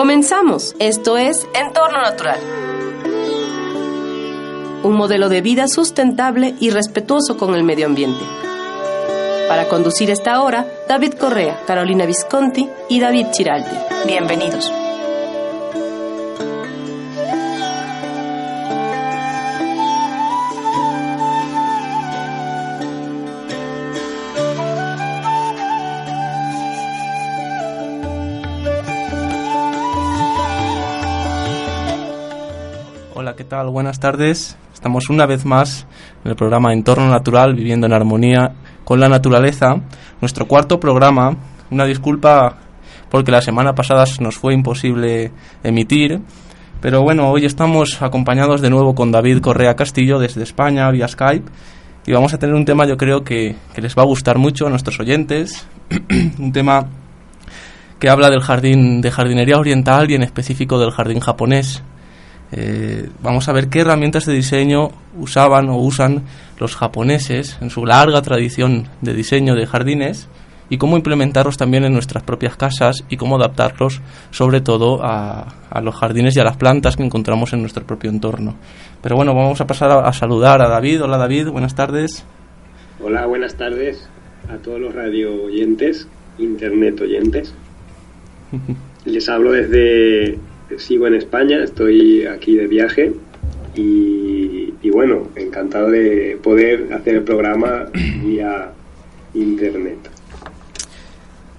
Comenzamos. Esto es Entorno Natural. Un modelo de vida sustentable y respetuoso con el medio ambiente. Para conducir esta hora, David Correa, Carolina Visconti y David Chiraldi. Bienvenidos. Buenas tardes. Estamos una vez más en el programa Entorno Natural, viviendo en armonía con la naturaleza. Nuestro cuarto programa. Una disculpa porque la semana pasada nos fue imposible emitir. Pero bueno, hoy estamos acompañados de nuevo con David Correa Castillo desde España vía Skype. Y vamos a tener un tema yo creo que les va a gustar mucho a nuestros oyentes. un tema que habla del jardín de jardinería oriental y en específico del jardín japonés. Eh, vamos a ver qué herramientas de diseño usaban o usan los japoneses en su larga tradición de diseño de jardines y cómo implementarlos también en nuestras propias casas y cómo adaptarlos sobre todo a, a los jardines y a las plantas que encontramos en nuestro propio entorno. Pero bueno, vamos a pasar a, a saludar a David. Hola David, buenas tardes. Hola, buenas tardes a todos los radio oyentes, internet oyentes. Les hablo desde sigo en España, estoy aquí de viaje y, y, bueno, encantado de poder hacer el programa vía internet.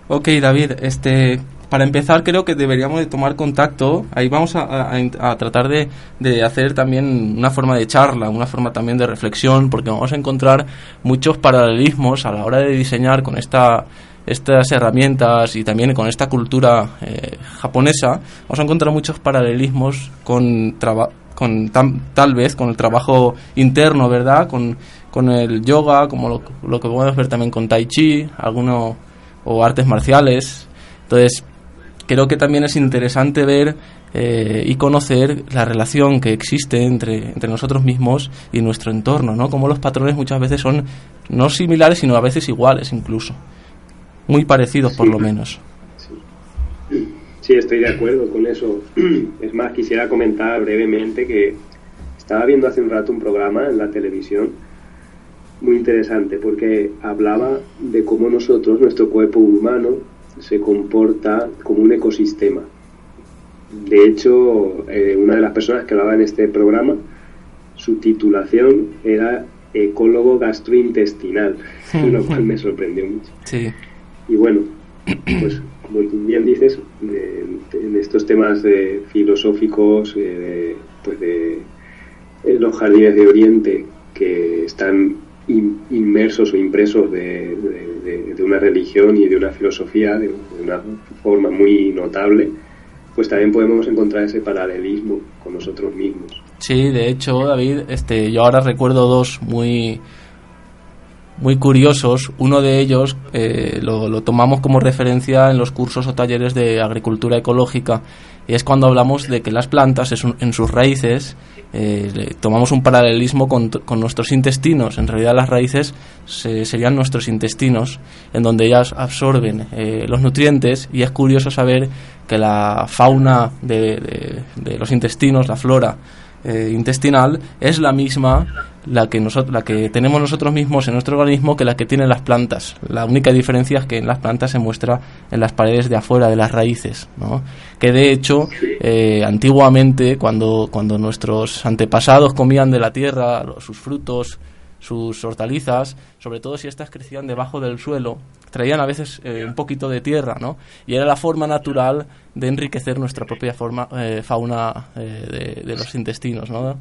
Ok, David, este, para empezar creo que deberíamos de tomar contacto, ahí vamos a, a, a tratar de, de, hacer también una forma de charla, una forma también de reflexión, porque vamos a encontrar muchos paralelismos a la hora de diseñar con esta estas herramientas y también con esta cultura eh, japonesa, vamos a encontrar muchos paralelismos con, con tal vez con el trabajo interno, ¿verdad? Con, con el yoga, como lo, lo, que podemos ver también con tai chi, alguno, o artes marciales. Entonces, creo que también es interesante ver eh, y conocer la relación que existe entre, entre nosotros mismos y nuestro entorno, ¿no? Como los patrones muchas veces son no similares, sino a veces iguales incluso muy parecidos por sí, lo menos. Sí. sí, estoy de acuerdo con eso. Es más, quisiera comentar brevemente que estaba viendo hace un rato un programa en la televisión muy interesante porque hablaba de cómo nosotros, nuestro cuerpo humano, se comporta como un ecosistema. De hecho, eh, una de las personas que hablaba en este programa, su titulación era ecólogo gastrointestinal, lo cual me sorprendió mucho. Sí. Y bueno, pues como bien dices, en estos temas de filosóficos, de, pues de, de los jardines de Oriente que están in, inmersos o impresos de, de, de, una religión y de una filosofía de, una forma muy notable, pues también podemos encontrar ese paralelismo con nosotros mismos. Sí, de hecho, David, este, yo ahora recuerdo dos muy muy curiosos. Uno de ellos eh, lo, lo, tomamos como referencia en los cursos o talleres de agricultura ecológica y es cuando hablamos de que las plantas en sus raíces eh, tomamos un paralelismo con, con, nuestros intestinos. En realidad las raíces se, serían nuestros intestinos en donde ellas absorben eh, los nutrientes y es curioso saber que la fauna de, de, de los intestinos, la flora, eh, intestinal es la misma la que nosotros la que tenemos nosotros mismos en nuestro organismo que la que tienen las plantas la única diferencia es que en las plantas se muestra en las paredes de afuera de las raíces ¿no? que de hecho eh, antiguamente cuando cuando nuestros antepasados comían de la tierra sus frutos sus hortalizas, sobre todo si estas crecían debajo del suelo, traían a veces eh, un poquito de tierra, ¿no? Y era la forma natural de enriquecer nuestra propia forma, eh, fauna eh, de, de, los intestinos, ¿no?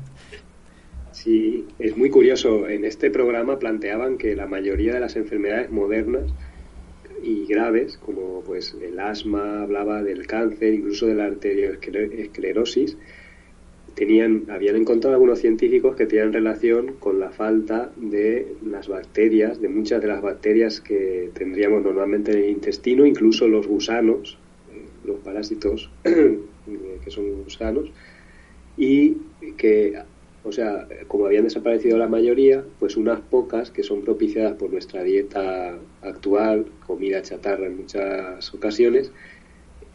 Sí, es muy curioso. En este programa planteaban que la mayoría de las enfermedades modernas y graves, como pues el asma, hablaba del cáncer, incluso de la arteriosclerosis, tenían, habían encontrado algunos científicos que tenían relación con la falta de las bacterias, de muchas de las bacterias que tendríamos normalmente en el intestino, incluso los gusanos, eh, los parásitos que son gusanos, y que o sea, como habían desaparecido la mayoría, pues unas pocas que son propiciadas por nuestra dieta actual, comida chatarra en muchas ocasiones,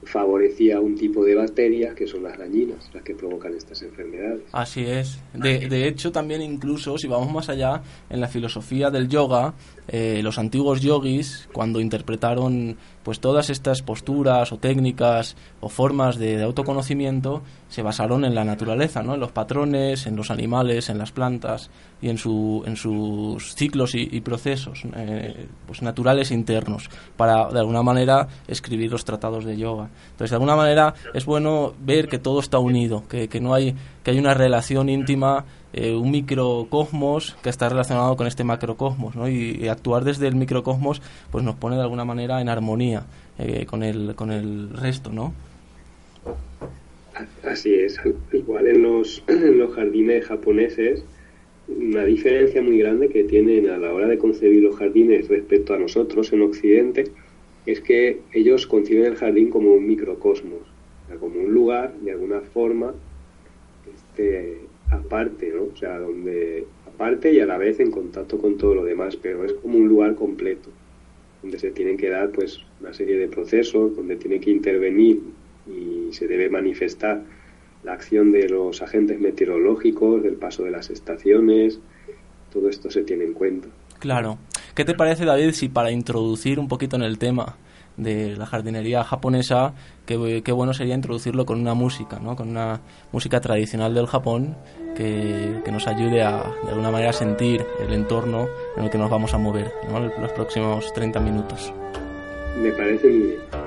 favorecía un tipo de bacterias que son las dañinas, las que provocan estas enfermedades. Así es. De, de hecho, también incluso, si vamos más allá, en la filosofía del yoga, eh, los antiguos yogis, cuando interpretaron pues todas estas posturas o técnicas o formas de, autoconocimiento, se basaron en la naturaleza, ¿no? en los patrones, en los animales, en las plantas y en, su, en sus ciclos y, procesos eh, pues naturales internos, para de alguna manera escribir los tratados de yoga. Entonces, de alguna manera es bueno ver que todo está unido, que, que no hay, que hay una relación íntima eh, un microcosmos que está relacionado con este macrocosmos, ¿no? Y, actuar desde el microcosmos pues nos pone de alguna manera en armonía eh, con, el, con el resto, ¿no? Así es, igual en los, en los jardines japoneses, una diferencia muy grande que tienen a la hora de concebir los jardines respecto a nosotros en Occidente es que ellos conciben el jardín como un microcosmos, como un lugar, de alguna forma, este, aparte, ¿no? O sea, donde aparte y a la vez en contacto con todo lo demás, pero es como un lugar completo, donde se tienen que dar pues una serie de procesos, donde tiene que intervenir y se debe manifestar la acción de los agentes meteorológicos, del paso de las estaciones, todo esto se tiene en cuenta. Claro. ¿Qué te parece, David, si para introducir un poquito en el tema de la jardinería japonesa, qué, bueno sería introducirlo con una música, ¿no? con una música tradicional del Japón que, que, nos ayude a, de alguna manera, sentir el entorno en el que nos vamos a mover ¿no? los próximos 30 minutos. Me parece muy bien.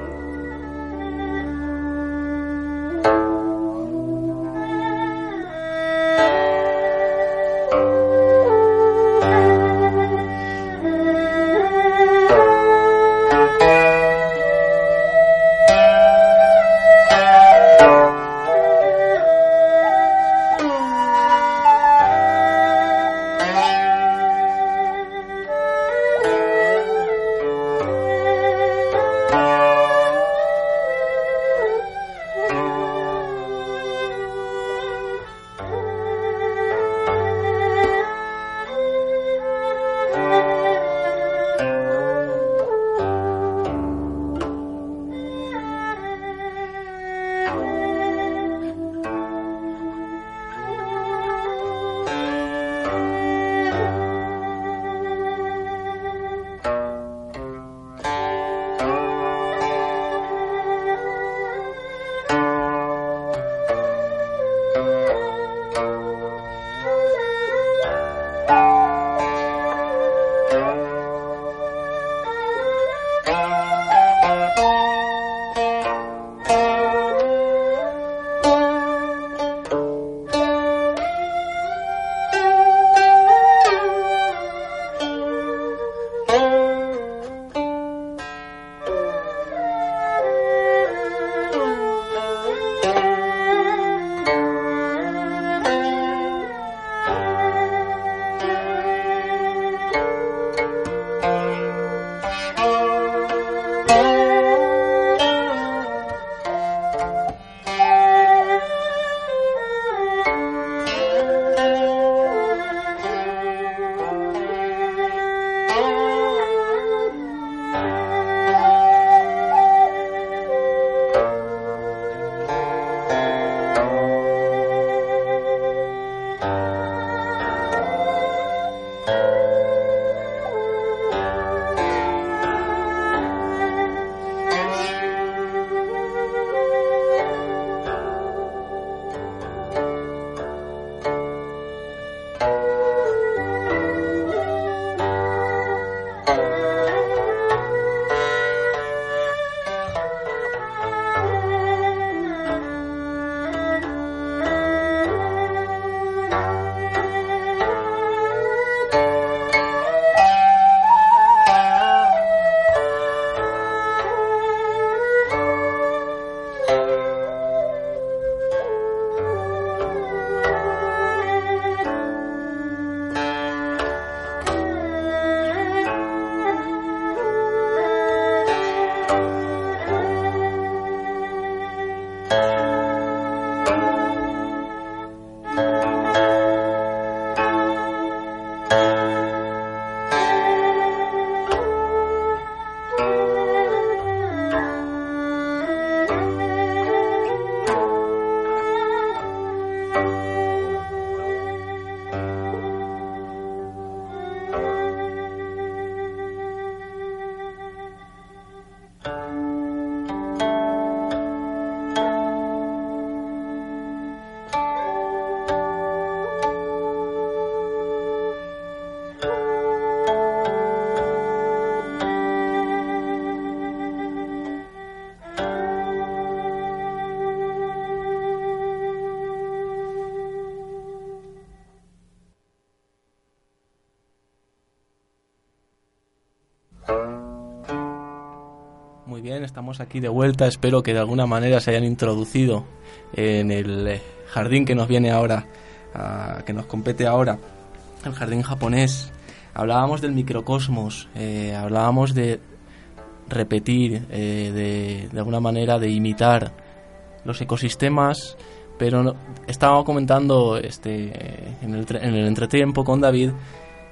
aquí de vuelta. Espero que de alguna manera se hayan introducido en el jardín que nos viene ahora, que nos compete ahora, el jardín japonés. Hablábamos del microcosmos, eh, hablábamos de repetir, eh, de, de, alguna manera de imitar los ecosistemas, pero estaba comentando este, en, el, en el entretiempo con David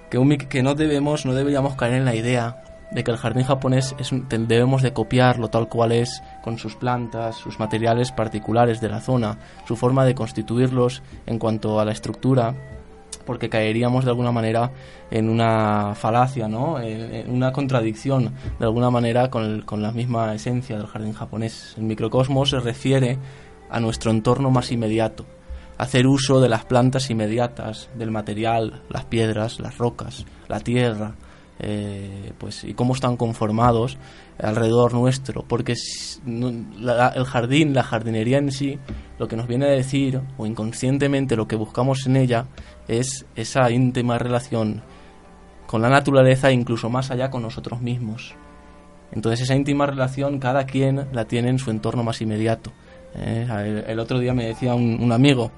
que, un, que no debemos, no deberíamos caer en la idea de que el jardín japonés es debemos de copiarlo tal cual es, con sus plantas, sus materiales particulares de la zona, su forma de constituirlos en cuanto a la estructura, porque caeríamos de alguna manera en una falacia, ¿no? en, una contradicción de alguna manera con, con la misma esencia del jardín japonés. El microcosmos se refiere a nuestro entorno más inmediato, hacer uso de las plantas inmediatas, del material, las piedras, las rocas, la tierra, eh, pues y cómo están conformados alrededor nuestro. Porque el jardín la jardinería en sí lo que nos viene a decir o inconscientemente lo que buscamos en ella es esa íntima relación con la naturaleza e incluso más allá con nosotros mismos. Entonces esa íntima relación cada quien la tiene en su entorno más inmediato. Eh, el, otro día me decía un, amigo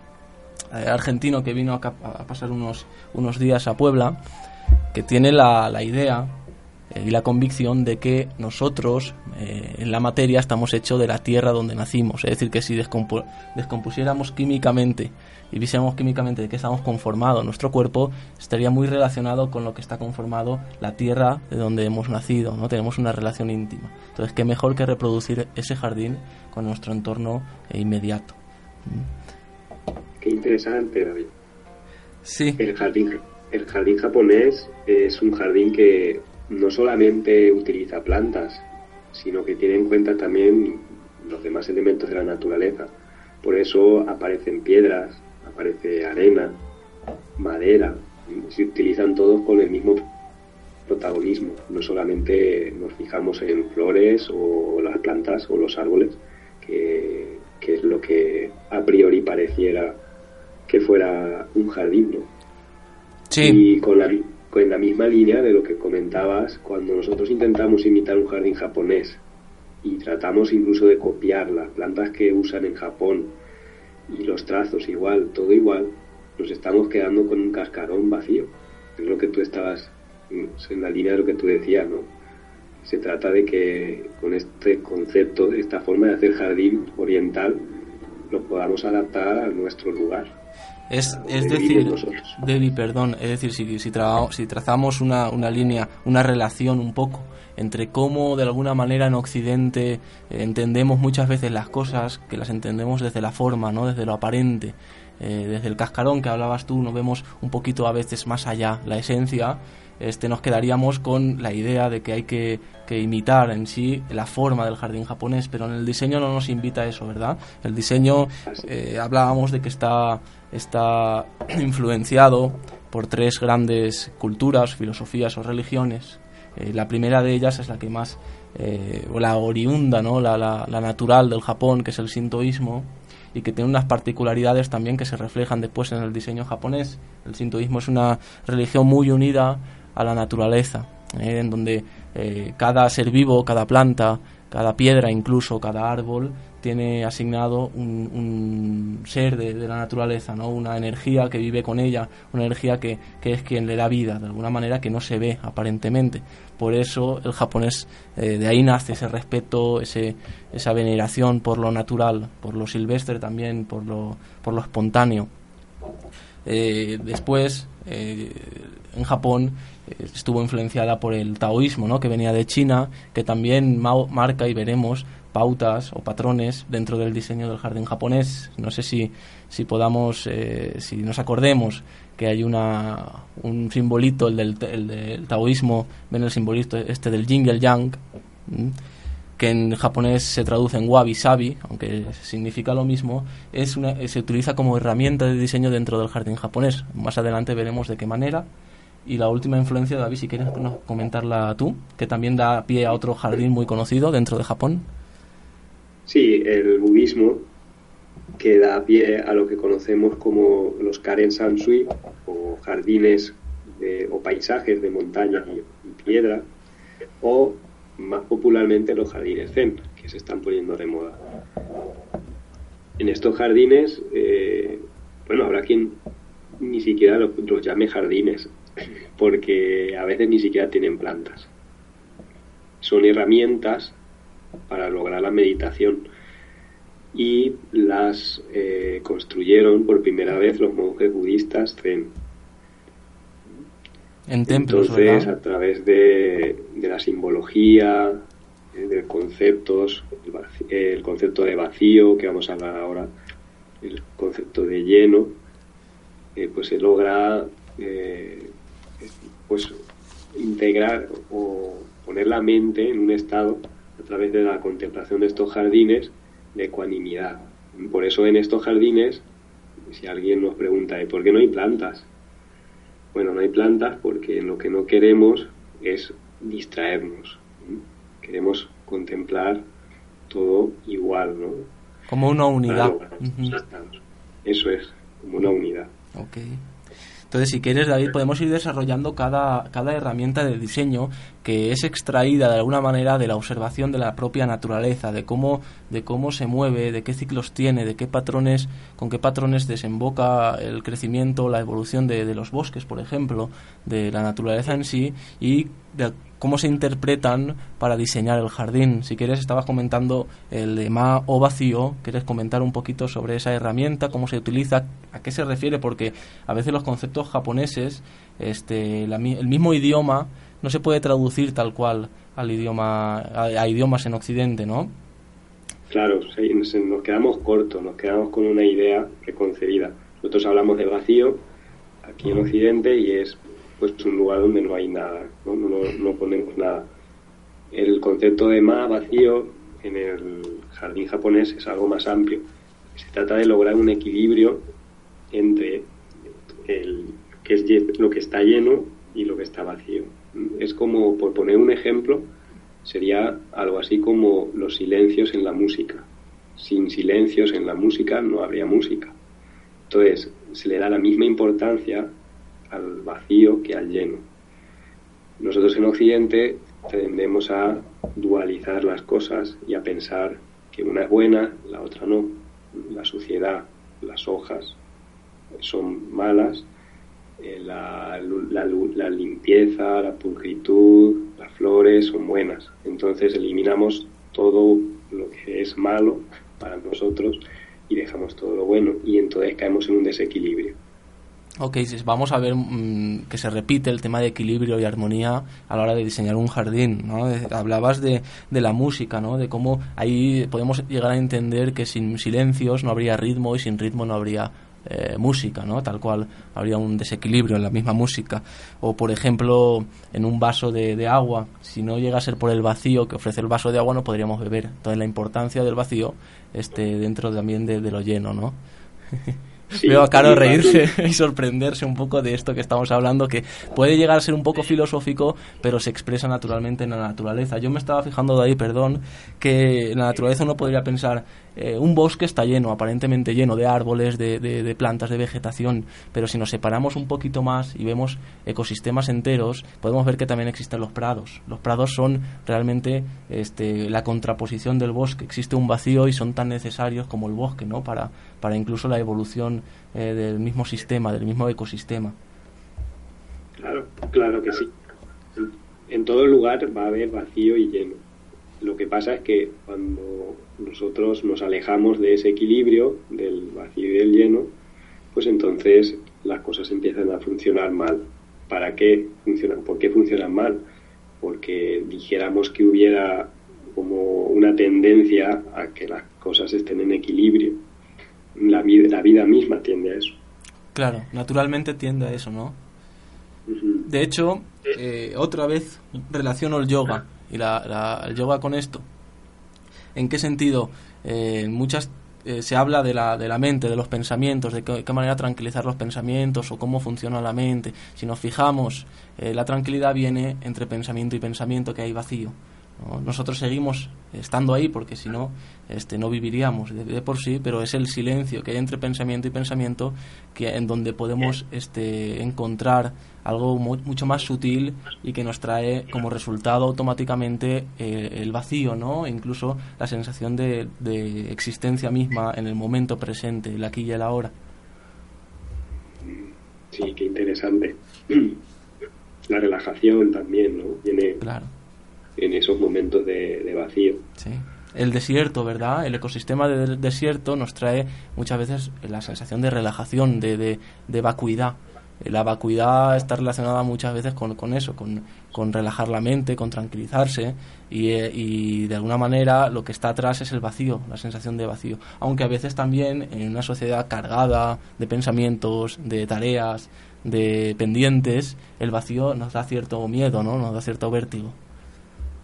eh, argentino que vino a, a pasar unos, unos días a Puebla que tiene la, la idea eh, y la convicción de que nosotros eh, en la materia estamos hechos de la tierra donde nacimos. Es decir, que si descompusiéramos químicamente y viésemos químicamente de qué estamos conformados, nuestro cuerpo estaría muy relacionado con lo que está conformado la tierra de donde hemos nacido. no Tenemos una relación íntima. Entonces, qué mejor que reproducir ese jardín con nuestro entorno eh, inmediato. Qué interesante, David. Sí. El jardín el jardín japonés es un jardín que no solamente utiliza plantas, sino que tiene en cuenta también los demás elementos de la naturaleza. Por eso aparecen piedras, aparece arena, madera, se utilizan todos con el mismo protagonismo. No solamente nos fijamos en flores o las plantas o los árboles, que, es lo que a priori pareciera que fuera un jardín, ¿no? Y con la, con la misma línea de lo que comentabas, cuando nosotros intentamos imitar un jardín japonés y tratamos incluso de copiar las plantas que usan en Japón y los trazos igual, todo igual, nos estamos quedando con un cascarón vacío. Es lo que tú estabas en la línea de lo que tú decías, ¿no? Se trata de que con este concepto, esta forma de hacer jardín oriental, lo podamos adaptar a nuestro lugar. Es, es decir, Debbie, perdón, es decir, si, si, si trazamos una, una, línea, una relación un poco entre cómo de alguna manera en Occidente eh, entendemos muchas veces las cosas, que las entendemos desde la forma, no desde lo aparente, eh, desde el cascarón que hablabas tú, nos vemos un poquito a veces más allá, la esencia, este, nos quedaríamos con la idea de que hay que, que, imitar en sí la forma del jardín japonés, pero en el diseño no nos invita a eso, ¿verdad? El diseño, eh, hablábamos de que está, está influenciado por tres grandes culturas, filosofías o religiones. Eh, la primera de ellas es la que más, eh, o la oriunda, ¿no? La, la, natural del Japón, que es el sintoísmo, y que tiene unas particularidades también que se reflejan después en el diseño japonés. El sintoísmo es una religión muy unida a la naturaleza, ¿eh? en donde cada ser vivo, cada planta, cada piedra, incluso cada árbol, tiene asignado un, ser de, la naturaleza, ¿no? una energía que vive con ella, una energía que, es quien le da vida, de alguna manera que no se ve aparentemente. Por eso el japonés, eh, de ahí nace ese respeto, ese, esa veneración por lo natural, por lo silvestre también, por lo, por lo espontáneo. eh, después en Japón estuvo influenciada por el taoísmo, ¿no? que venía de China, que también marca y veremos pautas o patrones dentro del diseño del jardín japonés. No sé si, si podamos, si nos acordemos que hay una, un simbolito, el del, el taoísmo, ven el simbolito este del yin y el yang, que en japonés se traduce en wabi sabi, aunque significa lo mismo, es una, se utiliza como herramienta de diseño dentro del jardín japonés. Más adelante veremos de qué manera. Y la última influencia, David, si quieres comentarla tú, que también da pie a otro jardín muy conocido dentro de Japón. Sí, el budismo que da pie a lo que conocemos como los Karen Sansui o jardines o paisajes de montaña y, piedra o más popularmente los jardines zen que se están poniendo de moda. En estos jardines, eh, bueno, habrá quien ni siquiera los llame jardines porque a veces ni siquiera tienen plantas. Son herramientas para lograr la meditación y las eh, construyeron por primera vez los monjes budistas zen. En templos, Entonces, a través de, la simbología, eh, de conceptos, el, concepto de vacío, que vamos a hablar ahora, el concepto de lleno, eh, pues se logra pues integrar o poner la mente en un estado través de la contemplación de estos jardines de ecuanimidad. Por eso en estos jardines, si alguien nos pregunta, ¿por qué no hay plantas? Bueno, no hay plantas porque lo que no queremos es distraernos. Queremos contemplar todo igual, ¿no? Como una unidad. Eso es, como una unidad. Okay. Entonces, si quieres, David, podemos ir desarrollando cada, cada herramienta de diseño que es extraída de alguna manera de la observación de la propia naturaleza, de cómo, de cómo se mueve, de qué ciclos tiene, de qué patrones, con qué patrones desemboca el crecimiento, la evolución de, de los bosques, por ejemplo, de la naturaleza en sí, y de cómo se interpretan para diseñar el jardín. Si quieres, estabas comentando el lema o vacío, ¿quieres comentar un poquito sobre esa herramienta, cómo se utiliza, a qué se refiere? Porque a veces los conceptos japoneses, este, el mismo idioma no se puede traducir tal cual al idioma, a, idiomas en Occidente, ¿no? Claro, nos quedamos cortos, nos quedamos con una idea preconcebida. Nosotros hablamos de vacío aquí en Occidente y es pues un lugar donde no hay nada, no, no, ponemos nada. El concepto de ma vacío en el jardín japonés es algo más amplio. Se trata de lograr un equilibrio entre el, que es lo que está lleno y lo que está vacío. Es como, por poner un ejemplo, sería algo así como los silencios en la música. Sin silencios en la música no habría música. Entonces, se le da la misma importancia al vacío que al lleno. Nosotros en Occidente tendemos a dualizar las cosas y a pensar que una es buena, la otra no. La suciedad, las hojas son malas, eh, la, la, limpieza, la pulcritud, las flores son buenas. Entonces eliminamos todo lo que es malo para nosotros y dejamos todo lo bueno y entonces caemos en un desequilibrio. Ok, vamos a ver mm, que se repite el tema de equilibrio y armonía a la hora de diseñar un jardín, ¿no? Hablabas de, de, la música, ¿no? De cómo ahí podemos llegar a entender que sin silencios no habría ritmo y sin ritmo no habría eh, música, ¿no? Tal cual habría un desequilibrio en la misma música. O, por ejemplo, en un vaso de, de, agua, si no llega a ser por el vacío que ofrece el vaso de agua, no podríamos beber. Entonces, la importancia del vacío este, dentro también de, de lo lleno, ¿no? Veo a Caro reírse y sorprenderse un poco de esto que estamos hablando, que puede llegar a ser un poco filosófico, pero se expresa naturalmente en la naturaleza. Yo me estaba fijando de ahí, perdón, que en la naturaleza uno podría pensar, eh, un bosque está lleno, aparentemente lleno de árboles, de, de, plantas, de vegetación, pero si nos separamos un poquito más y vemos ecosistemas enteros, podemos ver que también existen los prados. Los prados son realmente este, la contraposición del bosque. Existe un vacío y son tan necesarios como el bosque, ¿no? Para, para incluso la evolución eh, del mismo sistema, del mismo ecosistema. Claro, claro que sí. En todo lugar va a haber vacío y lleno. Lo que pasa es que cuando nosotros nos alejamos de ese equilibrio del vacío y del lleno, pues entonces las cosas empiezan a funcionar mal. ¿Para qué funcionan? ¿Por qué funcionan mal? Porque dijéramos que hubiera como una tendencia a que las cosas estén en equilibrio. La vida, la vida misma tiende a eso. Claro, naturalmente tiende a eso, ¿no? De hecho, eh, otra vez relaciono el yoga y la, el yoga con esto. ¿En qué sentido? Eh, muchas eh, se habla de la, de la mente, de los pensamientos, de qué, manera tranquilizar los pensamientos o cómo funciona la mente. Si nos fijamos, la tranquilidad viene entre pensamiento y pensamiento, que hay vacío. Nosotros seguimos estando ahí porque si no, este, no viviríamos de, por sí, pero es el silencio que hay entre pensamiento y pensamiento que en donde podemos este, encontrar algo mucho más sutil y que nos trae como resultado automáticamente eh, el vacío, ¿no? E incluso la sensación de, de existencia misma en el momento presente, el aquí y el ahora. Sí, qué interesante. La relajación también, ¿no? Viene claro en esos momentos de, vacío. Sí. El desierto, ¿verdad? El ecosistema del desierto nos trae muchas veces la sensación de relajación, de, de, vacuidad. La vacuidad está relacionada muchas veces con, con eso, con, con, relajar la mente, con tranquilizarse y, eh, y, de alguna manera lo que está atrás es el vacío, la sensación de vacío. Aunque a veces también en una sociedad cargada de pensamientos, de tareas, de pendientes, el vacío nos da cierto miedo, ¿no? Nos da cierto vértigo.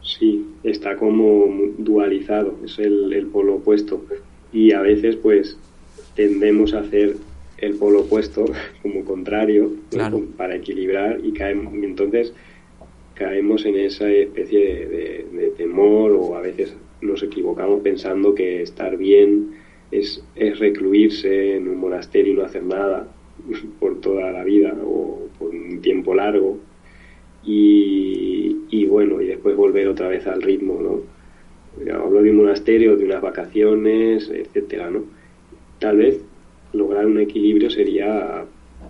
Sí, está como dualizado, es el, el polo opuesto. Y a veces, pues, tendemos a hacer el polo opuesto como contrario para equilibrar y caemos. Y entonces caemos en esa especie de, temor o a veces nos equivocamos pensando que estar bien es, es recluirse en un monasterio y no hacer nada por toda la vida o por un tiempo largo y, bueno, y después volver otra vez al ritmo, ¿no? Hablo de un monasterio, de unas vacaciones, etcétera, ¿no? Tal vez lograr un equilibrio sería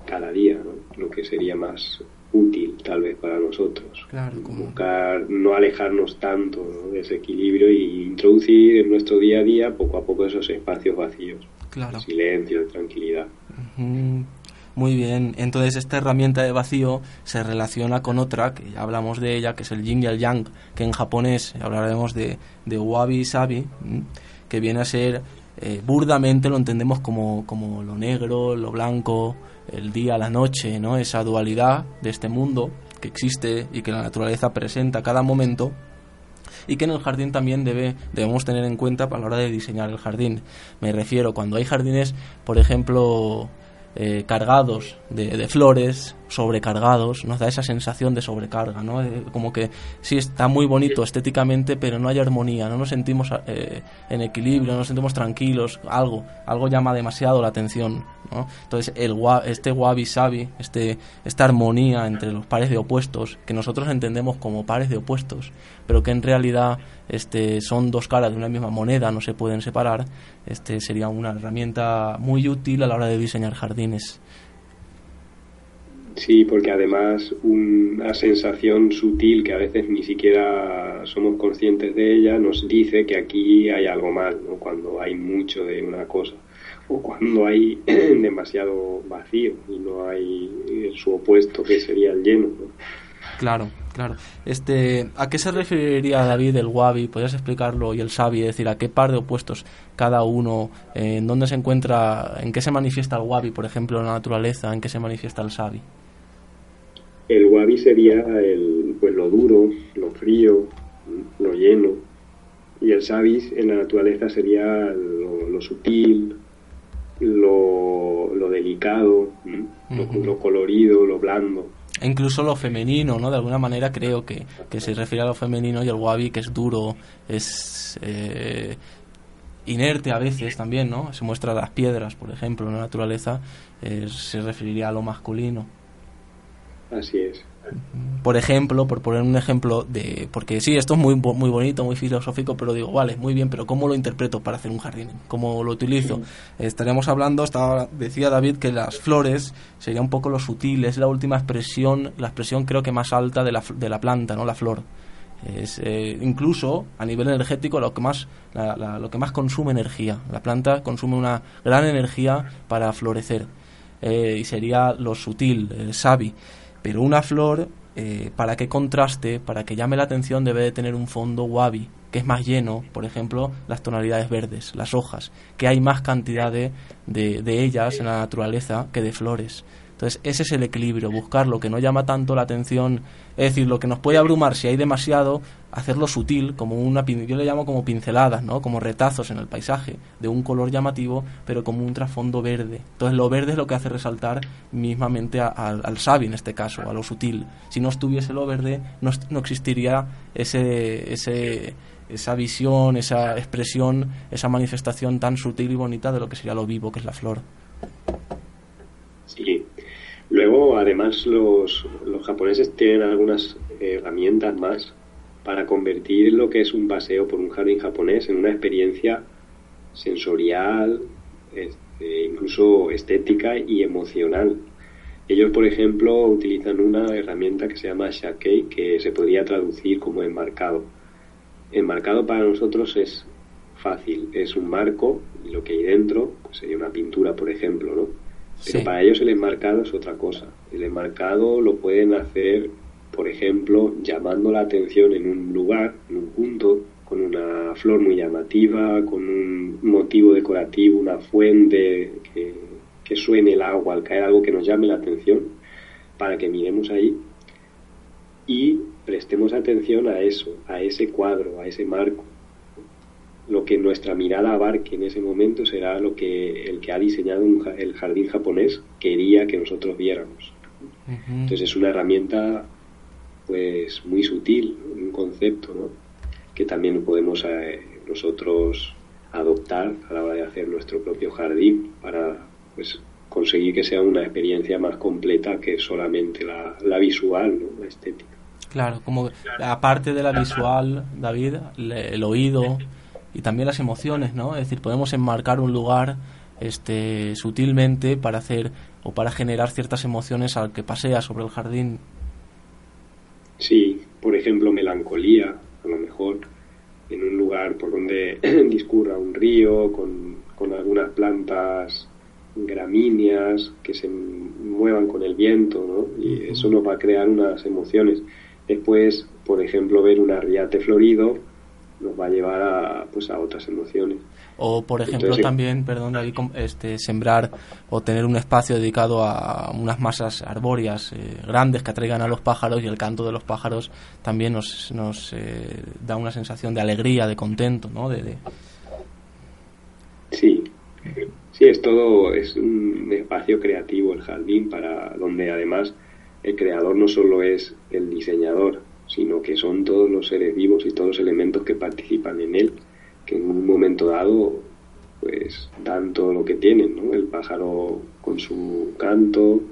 cada día, ¿no? Lo que sería más útil, tal vez, para nosotros. Claro, Buscar no alejarnos tanto de ese equilibrio y introducir en nuestro día a día poco a poco esos espacios vacíos. Claro. De silencio, de tranquilidad. Muy bien, entonces esta herramienta de vacío se relaciona con otra, que ya hablamos de ella, que es el yin y el yang, que en japonés hablaremos de, de wabi sabi, que viene a ser, eh, burdamente lo entendemos como, como lo negro, lo blanco, el día, la noche, ¿no? esa dualidad de este mundo que existe y que la naturaleza presenta a cada momento y que en el jardín también debe, debemos tener en cuenta a la hora de diseñar el jardín. Me refiero cuando hay jardines, por ejemplo, eh, cargados de, de, flores, sobrecargados, nos da esa sensación de sobrecarga, ¿no? como que sí está muy bonito estéticamente, pero no hay armonía, no nos sentimos eh, en equilibrio, no nos sentimos tranquilos, algo, algo llama demasiado la atención, ¿no? Entonces el este wabi sabi, este, esta armonía entre los pares de opuestos, que nosotros entendemos como pares de opuestos, pero que en realidad este, son dos caras de una misma moneda, no se pueden separar, este sería una herramienta muy útil a la hora de diseñar jardines. Sí, porque además una sensación sutil que a veces ni siquiera somos conscientes de ella nos dice que aquí hay algo mal, ¿no? cuando hay mucho de una cosa o cuando hay demasiado vacío y no hay su opuesto que sería el lleno. Claro, claro. Este, ¿A qué se referiría David el Wabi? ¿Podrías explicarlo? Y el Sabi, es decir, ¿a qué par de opuestos cada uno? ¿En dónde se encuentra, en qué se manifiesta el Wabi, por ejemplo, en la naturaleza? ¿En qué se manifiesta el Sabi? El wabi sería el, pues lo duro, lo frío, lo lleno. Y el sabis en la naturaleza sería lo, sutil, lo, delicado, lo, colorido, lo blando. E incluso lo femenino, ¿no? De alguna manera creo que, se refiere a lo femenino y el wabi que es duro, es eh, inerte a veces también, ¿no? Se muestra las piedras, por ejemplo, en la naturaleza, eh, se referiría a lo masculino. Así es. Por ejemplo, por poner un ejemplo de... Porque sí, esto es muy, muy bonito, muy filosófico, pero digo, vale, muy bien, pero ¿cómo lo interpreto para hacer un jardín? ¿Cómo lo utilizo? Estaríamos hablando, estaba, decía David, que las flores sería un poco lo sutil, es la última expresión, la expresión creo que más alta de la, de la planta, ¿no? La flor. Es eh, incluso a nivel energético lo que más lo que más consume energía. La planta consume una gran energía para florecer. eh, y sería lo sutil, el sabi. Pero una flor, eh, para que contraste, para que llame la atención, debe de tener un fondo wabi, que es más lleno, por ejemplo, las tonalidades verdes, las hojas, que hay más cantidad de, de ellas en la naturaleza que de flores. Entonces, ese es el equilibrio, buscar lo que no llama tanto la atención, es decir, lo que nos puede abrumar si hay demasiado, hacerlo sutil, como una, yo le llamo como pinceladas, ¿no? Como retazos en el paisaje, de un color llamativo, pero como un trasfondo verde. Entonces, lo verde es lo que hace resaltar mismamente al sabi, en este caso, a lo sutil. Si no estuviese lo verde, no, no existiría ese, ese, esa visión, esa expresión, esa manifestación tan sutil y bonita de lo que sería lo vivo, que es la flor. Luego, además, los, los japoneses tienen algunas herramientas más para convertir lo que es un paseo por un jardín japonés en una experiencia sensorial, este, incluso estética y emocional. Ellos, por ejemplo, utilizan una herramienta que se llama shakei, que se podría traducir como enmarcado. Enmarcado para nosotros es fácil, es un marco y lo que hay dentro pues sería una pintura, por ejemplo, ¿no? Pero para ellos el enmarcado es otra cosa. El enmarcado lo pueden hacer, por ejemplo, llamando la atención en un lugar, en un punto, con una flor muy llamativa, con un motivo decorativo, una fuente que, que suene el agua al caer, algo que nos llame la atención, para que miremos ahí y prestemos atención a eso, a ese cuadro, a ese marco lo que nuestra mirada abarque en ese momento será lo que el que ha diseñado el jardín japonés quería que nosotros viéramos. Entonces es una herramienta pues muy sutil, un concepto ¿no? que también podemos eh, nosotros adoptar a la hora de hacer nuestro propio jardín para pues conseguir que sea una experiencia más completa que solamente la, la visual, ¿no? la estética. Claro, como aparte de la visual, David, el oído, y también las emociones, ¿no? Es decir, podemos enmarcar un lugar este, sutilmente para hacer o para generar ciertas emociones al que pasea sobre el jardín. Sí, por ejemplo, melancolía, a lo mejor en un lugar por donde discurra un río con, con algunas plantas gramíneas que se muevan con el viento, ¿no? Y eso nos va a crear unas emociones. Después, por ejemplo, ver un arriate florido nos va a llevar a, pues, a otras emociones. O, por ejemplo, también, perdón, este, sembrar o tener un espacio dedicado a unas masas arbóreas eh, grandes que atraigan a los pájaros y el canto de los pájaros también nos, nos eh, da una sensación de alegría, de contento, ¿no? De, Sí, sí, es todo, es un espacio creativo el jardín para donde además el creador no solo es el diseñador, sino que son todos los seres vivos y todos los elementos que participan en él, que en un momento dado pues dan todo lo que tienen, ¿no? El pájaro con su canto,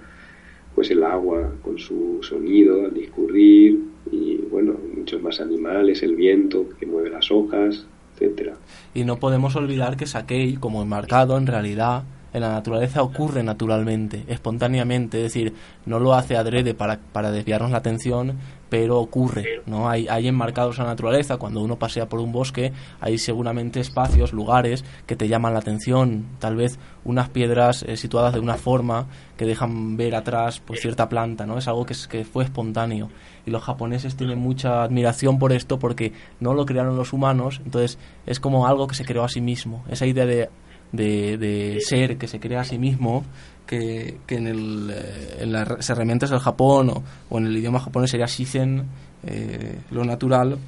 pues el agua con su sonido al discurrir y bueno, muchos más animales, el viento que mueve las hojas, etcétera. Y no podemos olvidar que Sakei, como enmarcado, en realidad en la naturaleza ocurre naturalmente, espontáneamente, es decir, no lo hace adrede para, para desviarnos la atención, pero ocurre, ¿no? Hay, hay enmarcados en la naturaleza, cuando uno pasea por un bosque, hay seguramente espacios, lugares que te llaman la atención, tal vez unas piedras eh, situadas de una forma que dejan ver atrás pues cierta planta, ¿no? Es algo que, es, que fue espontáneo. Y los japoneses tienen mucha admiración por esto porque no lo crearon los humanos, entonces es como algo que se creó a sí mismo. Esa idea de de, ser que se crea a sí mismo que, que en, el, eh, en las herramientas del Japón o, en el idioma japonés sería shizen, eh, lo natural,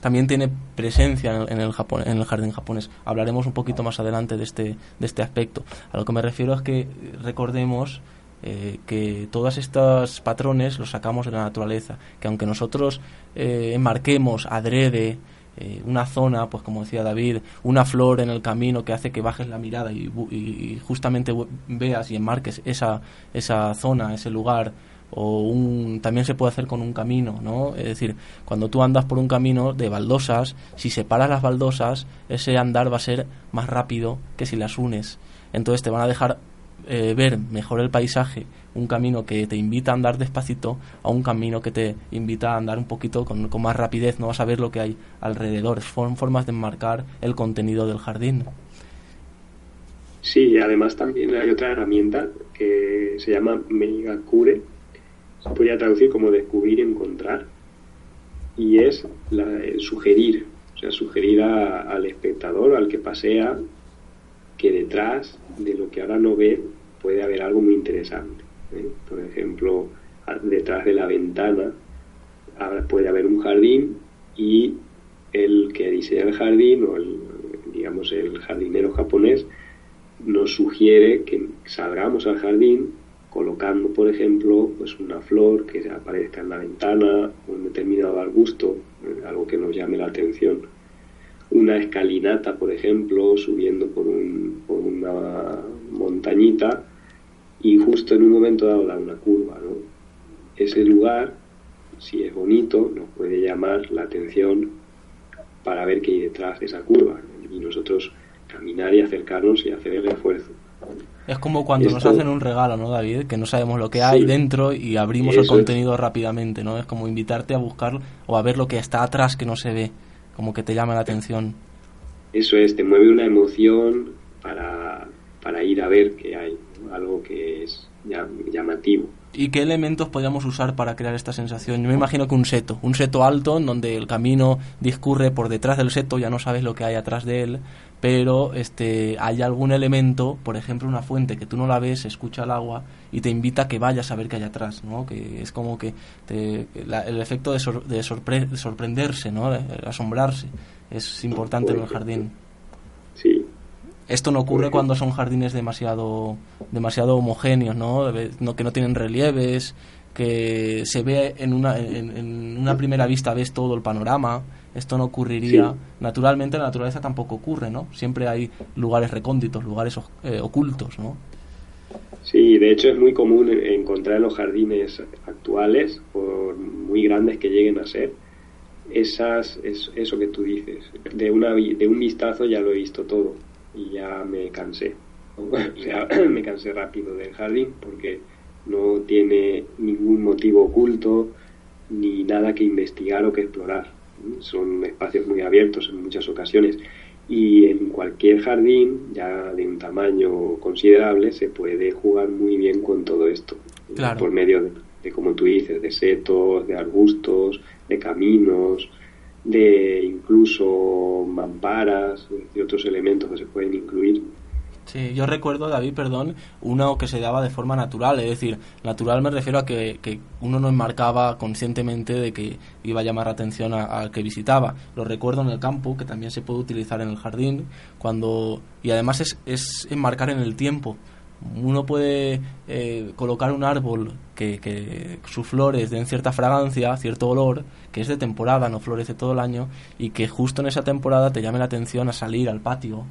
también tiene presencia en el, Japón, en el jardín japonés. Hablaremos un poquito más adelante de este, de este aspecto. A lo que me refiero es que recordemos eh, que todos estos patrones los sacamos de la naturaleza, que aunque nosotros enmarquemos adrede, eh, una zona, pues como decía David, una flor en el camino que hace que bajes la mirada y, justamente veas y enmarques esa, esa zona, ese lugar, o un, también se puede hacer con un camino, ¿no? Es decir, cuando tú andas por un camino de baldosas, si separas las baldosas, ese andar va a ser más rápido que si las unes. Entonces te van a dejar eh, ver mejor el paisaje, un camino que te invita a andar despacito a un camino que te invita a andar un poquito con, más rapidez, no vas a ver lo que hay alrededor. Son formas de enmarcar el contenido del jardín. Sí, además también hay otra herramienta que se llama Megacure, se podría traducir como descubrir y encontrar, y es la, sugerir, o sea, sugerir al espectador, al que pasea, que detrás de lo que ahora no ve puede haber algo muy interesante. ¿eh? Por ejemplo, detrás de la ventana puede haber un jardín y el que diseña el jardín o el, digamos el jardinero japonés nos sugiere que salgamos al jardín colocando, por ejemplo, pues una flor que aparezca en la ventana, un determinado arbusto, eh, algo que nos llame la atención. Una escalinata, por ejemplo, subiendo por, un, por una montañita y justo en un momento dado da una curva. ¿no? Ese lugar, si es bonito, nos puede llamar la atención para ver qué hay detrás de esa curva. Y nosotros caminar y acercarnos y hacer el esfuerzo. Es como cuando nos hacen un regalo, ¿no, David? Que no sabemos lo que hay dentro y abrimos el contenido rápidamente, ¿no? Es como invitarte a buscar o a ver lo que está atrás que no se ve, como que te llama la atención. Eso es, te mueve una emoción para, para ir a ver que hay, algo que es llamativo. ¿Y qué elementos podríamos usar para crear esta sensación? Yo me imagino que un seto, un seto alto en donde el camino discurre por detrás del seto, ya no sabes lo que hay atrás de él, pero este hay algún elemento, por ejemplo una fuente que tú no la ves, escucha el agua y te invita a que vayas a ver qué hay atrás, ¿no? Que es como que el efecto de, de, sorprenderse, ¿no? De asombrarse es importante en el jardín. Esto no ocurre cuando son jardines demasiado, demasiado homogéneos, ¿no? que no tienen relieves, que se ve en una, en, una primera vista, ves todo el panorama. Esto no ocurriría. Naturalmente, la naturaleza tampoco ocurre, ¿no? Siempre hay lugares recónditos, lugares eh, ocultos, ¿no? Sí, de hecho es muy común encontrar en los jardines actuales, por muy grandes que lleguen a ser, esas, eso que tú dices. De, una, de un vistazo ya lo he visto todo y ya me cansé. O sea, me cansé rápido del jardín porque no tiene ningún motivo oculto ni nada que investigar o que explorar. Son espacios muy abiertos en muchas ocasiones y en cualquier jardín, ya de un tamaño considerable, se puede jugar muy bien con todo esto. Por medio de, de, como tú dices, de setos, de arbustos, de caminos, de incluso mamparas y otros elementos que se pueden incluir. Sí, yo recuerdo, David, perdón, uno que se daba de forma natural, es decir, natural me refiero a que, que uno no enmarcaba conscientemente de que iba a llamar atención al que visitaba. Lo recuerdo en el campo, que también se puede utilizar en el jardín, cuando y además es, es enmarcar en el tiempo uno puede eh, colocar un árbol que, sus flores den cierta fragancia, cierto olor, que es de temporada, no florece todo el año, y que justo en esa temporada te llame la atención a salir al patio,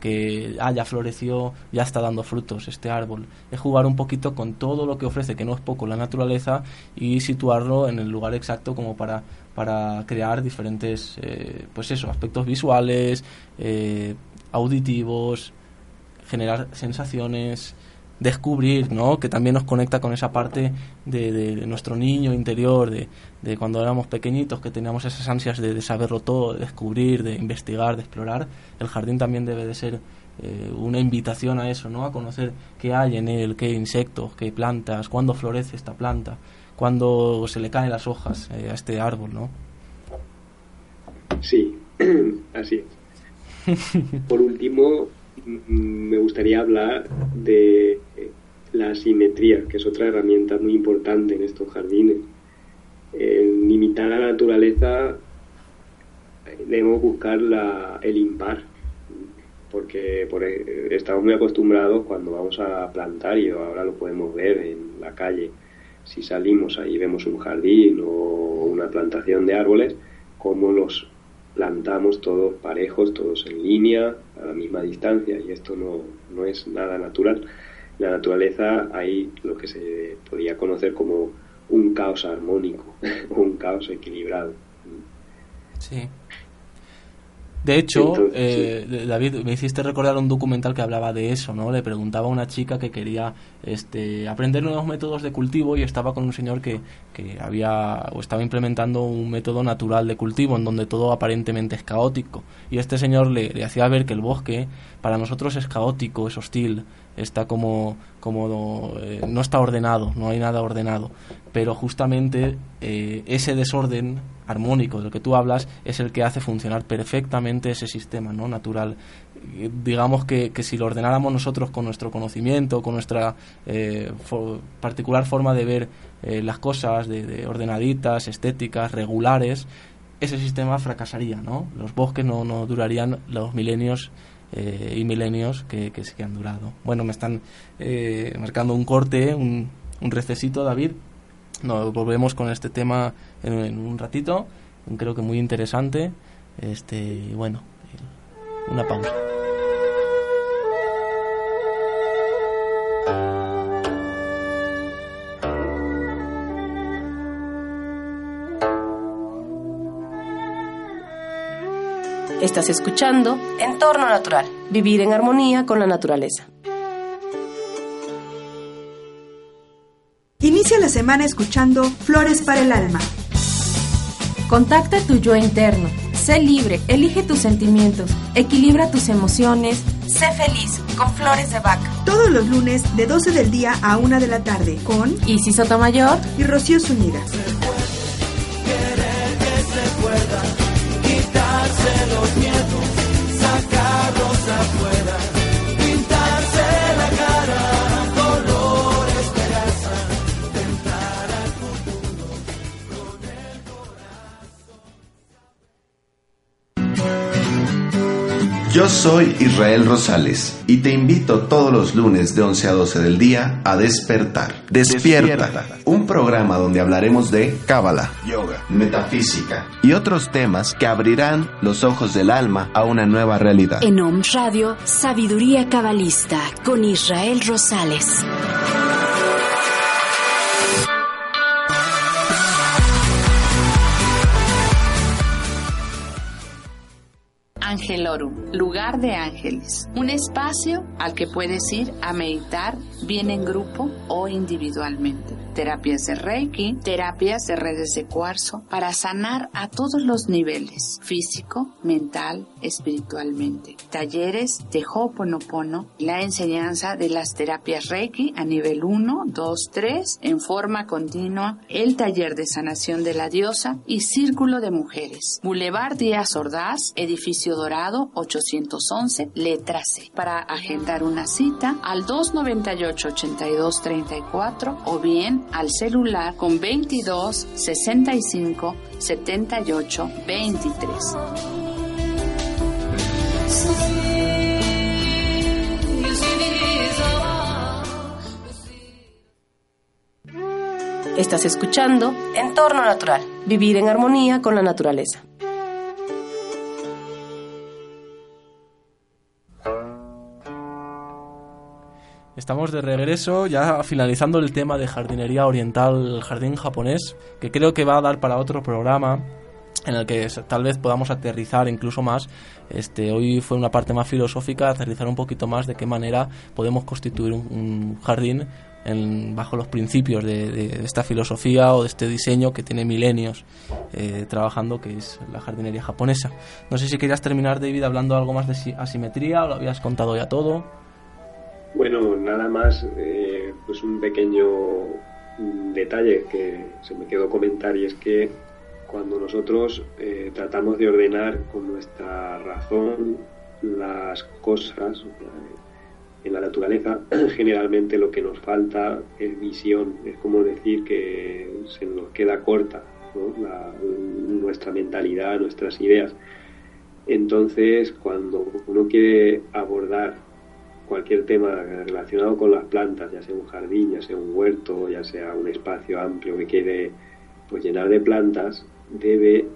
que ah, ya floreció, ya está dando frutos este árbol. Es jugar un poquito con todo lo que ofrece, que no es poco la naturaleza, y situarlo en el lugar exacto como para, para crear diferentes, eh, pues eso, aspectos visuales, eh, auditivos, generar sensaciones, descubrir, ¿no? Que también nos conecta con esa parte de, nuestro niño interior, de, de, cuando éramos pequeñitos, que teníamos esas ansias de, saberlo todo, de descubrir, de investigar, de explorar. El jardín también debe de ser eh, una invitación a eso, ¿no? A conocer qué hay en él, qué insectos, qué plantas, cuándo florece esta planta, cuándo se le caen las hojas eh, a este árbol, ¿no? Sí, así es. Por último, me gustaría hablar de la simetría, que es otra herramienta muy importante en estos jardines. En limitar la naturaleza debemos buscar el impar, porque por, e, estamos muy acostumbrados cuando vamos a plantar, y ahora lo podemos ver en la calle, si salimos ahí vemos un jardín o una plantación de árboles, como los plantamos todos parejos, todos en línea, a la misma distancia, y esto no, no es nada natural. En la naturaleza hay lo que se podría conocer como un caos armónico, un caos equilibrado. Sí. De hecho, eh, David, me hiciste recordar un documental que hablaba de eso, ¿no? Le preguntaba a una chica que quería este, aprender nuevos métodos de cultivo y estaba con un señor que, que había o estaba implementando un método natural de cultivo en donde todo aparentemente es caótico. Y este señor le, le hacía ver que el bosque para nosotros es caótico, es hostil, está como, como eh, no está ordenado, no hay nada ordenado. Pero justamente eh, ese desorden armónico del que tú hablas es el que hace funcionar perfectamente ese sistema no natural. Eh, digamos que, que si lo ordenáramos nosotros con nuestro conocimiento, con nuestra particular forma de ver las cosas, de, de, ordenaditas, estéticas, regulares, ese sistema fracasaría, ¿no? Los bosques no, no durarían los milenios eh, y milenios que, que, que, han durado. Bueno, me están eh, marcando un corte, un, un recesito, David. Nos volvemos con este tema en, en, un ratito, creo que muy interesante. Este, bueno, una pausa. Estás escuchando Entorno Natural, vivir en armonía con la naturaleza. Inicia la semana escuchando Flores para el Alma. Contacta tu yo interno. Sé libre, elige tus sentimientos, equilibra tus emociones, sé feliz con Flores de Vaca. Todos los lunes de 12 del día a 1 de la tarde con Isis Sotomayor y Rocío Zúñiga. Soy Israel Rosales y te invito todos los lunes de 11 a 12 del día a despertar. Despierta, Despierta. un programa donde hablaremos de cábala, yoga, metafísica y otros temas que abrirán los ojos del alma a una nueva realidad. En Om Radio, Sabiduría Cabalista con Israel Rosales. Angelorum, lugar de ángeles, un espacio al que puedes ir a meditar bien en grupo o individualmente. Terapias de Reiki, terapias de redes de cuarzo para sanar a todos los niveles, físico, mental, espiritualmente. Talleres de Ho'oponopono, la enseñanza de las terapias Reiki a nivel 1, 2, 3 en forma continua, el taller de sanación de la diosa y Círculo de Mujeres. Boulevard Díaz Ordaz, edificio Dorado 811, letra C. Para agendar una cita al 298-8234 o bien al celular con 22 65 78 23. Estás escuchando Entorno Natural, vivir en armonía con la naturaleza. Estamos de regreso, ya finalizando el tema de jardinería oriental, jardín japonés, que creo que va a dar para otro programa en el que tal vez podamos aterrizar incluso más. Este, hoy fue una parte más filosófica, aterrizar un poquito más de qué manera podemos constituir un, un jardín en, bajo los principios de, de, esta filosofía o de este diseño que tiene milenios eh, trabajando, que es la jardinería japonesa. No sé si querías terminar, David, hablando algo más de asimetría o lo habías contado ya todo. Bueno, nada más, eh, pues un pequeño detalle que se me quedó comentar y es que cuando nosotros eh, tratamos de ordenar con nuestra razón las cosas en la naturaleza, generalmente lo que nos falta es visión, es como decir que se nos queda corta ¿no? la, nuestra mentalidad, nuestras ideas. Entonces, cuando uno quiere abordar cualquier tema relacionado con las plantas, ya sea un jardín, ya sea un huerto, ya sea un espacio amplio que quiere pues llenar de plantas, debe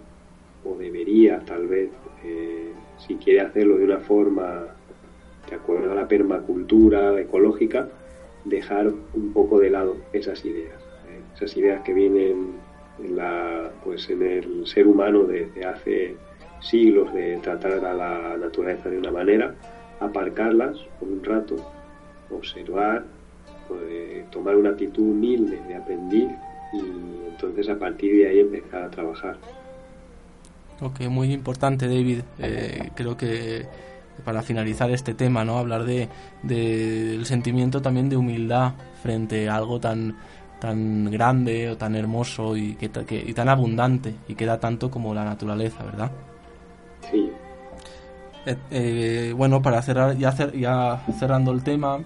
o debería tal vez, eh, si quiere hacerlo de una forma de acuerdo a la permacultura ecológica, dejar un poco de lado esas ideas, ¿eh? esas ideas que vienen en, la, pues en el ser humano desde hace siglos de tratar a la naturaleza de una manera, aparcarlas por un rato, observar, eh, tomar una actitud humilde de aprendiz y entonces a partir de ahí empezar a trabajar. Ok, muy importante David. Eh, creo que para finalizar este tema, ¿no? Hablar de, del sentimiento también de humildad frente a algo tan tan grande o tan hermoso y, que, y tan abundante y que da tanto como la naturaleza, ¿verdad? Sí. Eh, eh, bueno, para cerrar, ya, ya cerrando el tema,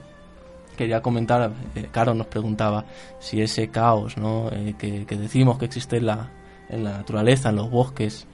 quería comentar, eh, nos preguntaba si ese caos ¿no? que, que, decimos que existe en la, en la naturaleza, en los bosques,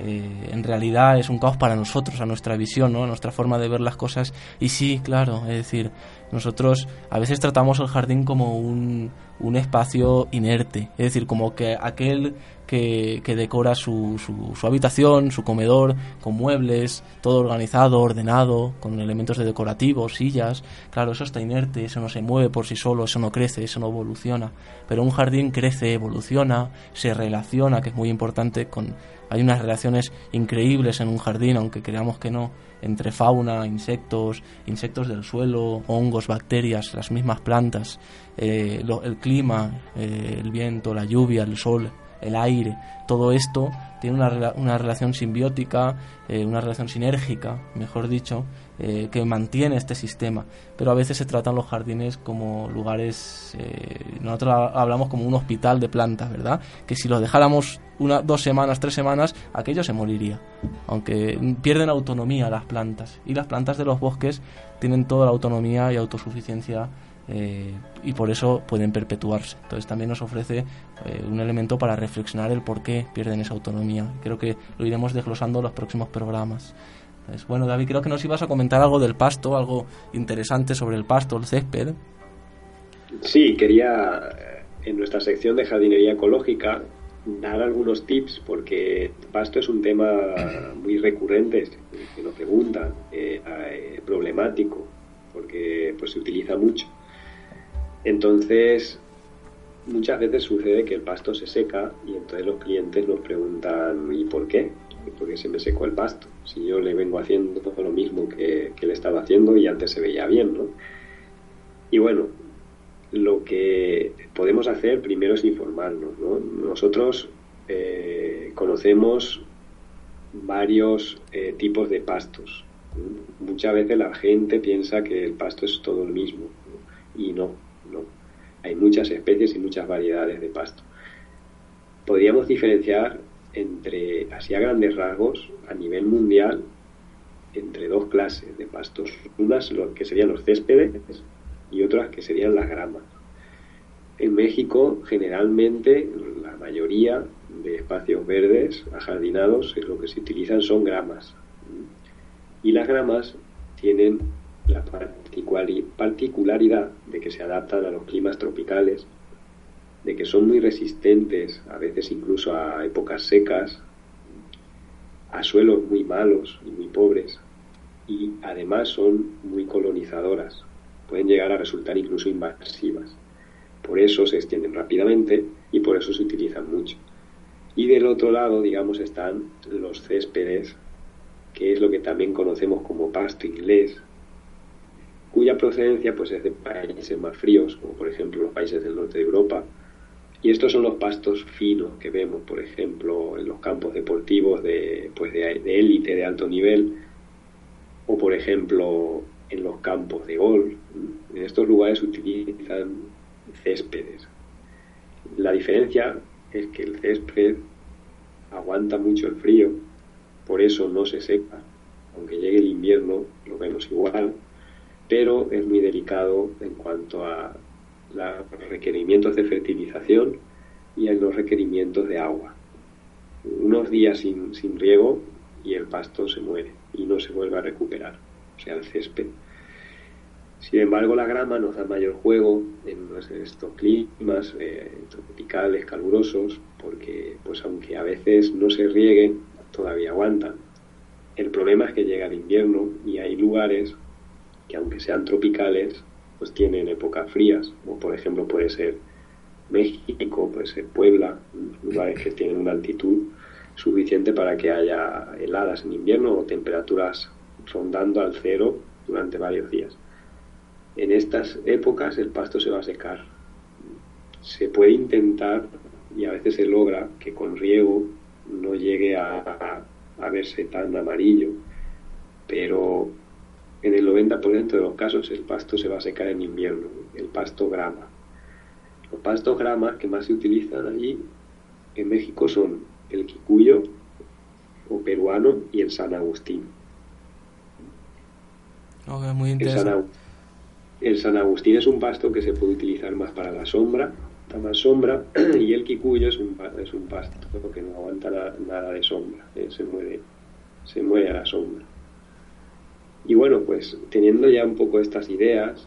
eh, en realidad es un caos para nosotros, a nuestra visión, ¿no? a nuestra forma de ver las cosas. Y sí, claro, es decir, nosotros a veces tratamos el jardín como un, un espacio inerte, es decir, como que aquel que, que decora su, su, habitación, su comedor, con muebles, todo organizado, ordenado, con elementos de decorativos, sillas. Claro, eso está inerte, eso no se mueve por sí solo, eso no crece, eso no evoluciona. Pero un jardín crece, evoluciona, se relaciona, que es muy importante con hay unas relaciones increíbles en un jardín, aunque creamos que no, entre fauna, insectos, insectos del suelo, hongos, bacterias, las mismas plantas, eh, el clima, eh, el viento, la lluvia, el sol, el aire, todo esto tiene una, una relación simbiótica, eh, una relación sinérgica, mejor dicho, eh, que mantiene este sistema. Pero a veces se tratan los jardines como lugares, eh, nosotros hablamos como un hospital de plantas, ¿verdad? Que si los dejáramos una, dos semanas, tres semanas, aquello se moriría. Aunque pierden autonomía las plantas. Y las plantas de los bosques tienen toda la autonomía y autosuficiencia eh, y por eso pueden perpetuarse. Entonces también nos ofrece eh, un elemento para reflexionar el por qué pierden esa autonomía. Creo que lo iremos desglosando en los próximos programas. Entonces, bueno, David, creo que nos ibas a comentar algo del pasto, algo interesante sobre el pasto, el césped. Sí, quería eh, en nuestra sección de jardinería ecológica dar algunos tips porque pasto es un tema muy recurrente que nos preguntan, problemático, porque pues se utiliza mucho entonces, muchas veces sucede que el pasto se seca y entonces los clientes nos preguntan ¿y por qué? ¿Por qué se me secó el pasto? Si yo le vengo haciendo todo lo mismo que, que le estaba haciendo y antes se veía bien, ¿no? Y bueno, lo que podemos hacer primero es informarnos, ¿no? Nosotros eh, conocemos varios eh, tipos de pastos. Muchas veces la gente piensa que el pasto es todo el mismo y no. Hay muchas especies y muchas variedades de pasto. Podríamos diferenciar entre, así a grandes rasgos, a nivel mundial, entre dos clases de pastos. Unas que serían los céspedes y otras que serían las gramas. En México, generalmente, la mayoría de espacios verdes ajardinados, lo que se utilizan son gramas. Y las gramas tienen la particularidad de que se adaptan a los climas tropicales, de que son muy resistentes, a veces incluso a épocas secas, a suelos muy malos y muy pobres, y además son muy colonizadoras, pueden llegar a resultar incluso invasivas. Por eso se extienden rápidamente y por eso se utilizan mucho. Y del otro lado, digamos, están los céspedes, que es lo que también conocemos como pasto inglés, cuya procedencia pues, es de países más fríos, como por ejemplo los países del norte de Europa. Y estos son los pastos finos que vemos, por ejemplo, en los campos deportivos de, pues de, élite, de alto nivel, o por ejemplo en los campos de golf. En estos lugares utilizan céspedes. La diferencia es que el césped aguanta mucho el frío, por eso no se seca. Aunque llegue el invierno, lo vemos igual, pero es muy delicado en cuanto a los requerimientos de fertilización y a los requerimientos de agua. Unos días sin, sin riego y el pasto se muere y no se vuelve a recuperar, o sea, el césped. Sin embargo, la grama nos da mayor juego en estos climas eh, tropicales, calurosos, porque pues aunque a veces no se rieguen, todavía aguantan. El problema es que llega el invierno y hay lugares que aunque sean tropicales, pues tienen épocas frías, como por ejemplo puede ser México, puede ser Puebla, lugares que tienen una altitud suficiente para que haya heladas en invierno o temperaturas rondando al cero durante varios días. En estas épocas el pasto se va a secar. Se puede intentar y a veces se logra que con riego no llegue a, a verse tan amarillo, pero en el 90% de los casos el pasto se va a secar en invierno, el pasto grama. Los pastos gramas que más se utilizan allí en México son el quicuyo o peruano y el San Agustín. muy el, San, el San Agustín es un pasto que se puede utilizar más para la sombra, da más sombra, y el quicuyo es un, es un pasto que no aguanta nada de sombra, eh, se, muere, se muere a la sombra. Y bueno, pues teniendo ya un poco estas ideas,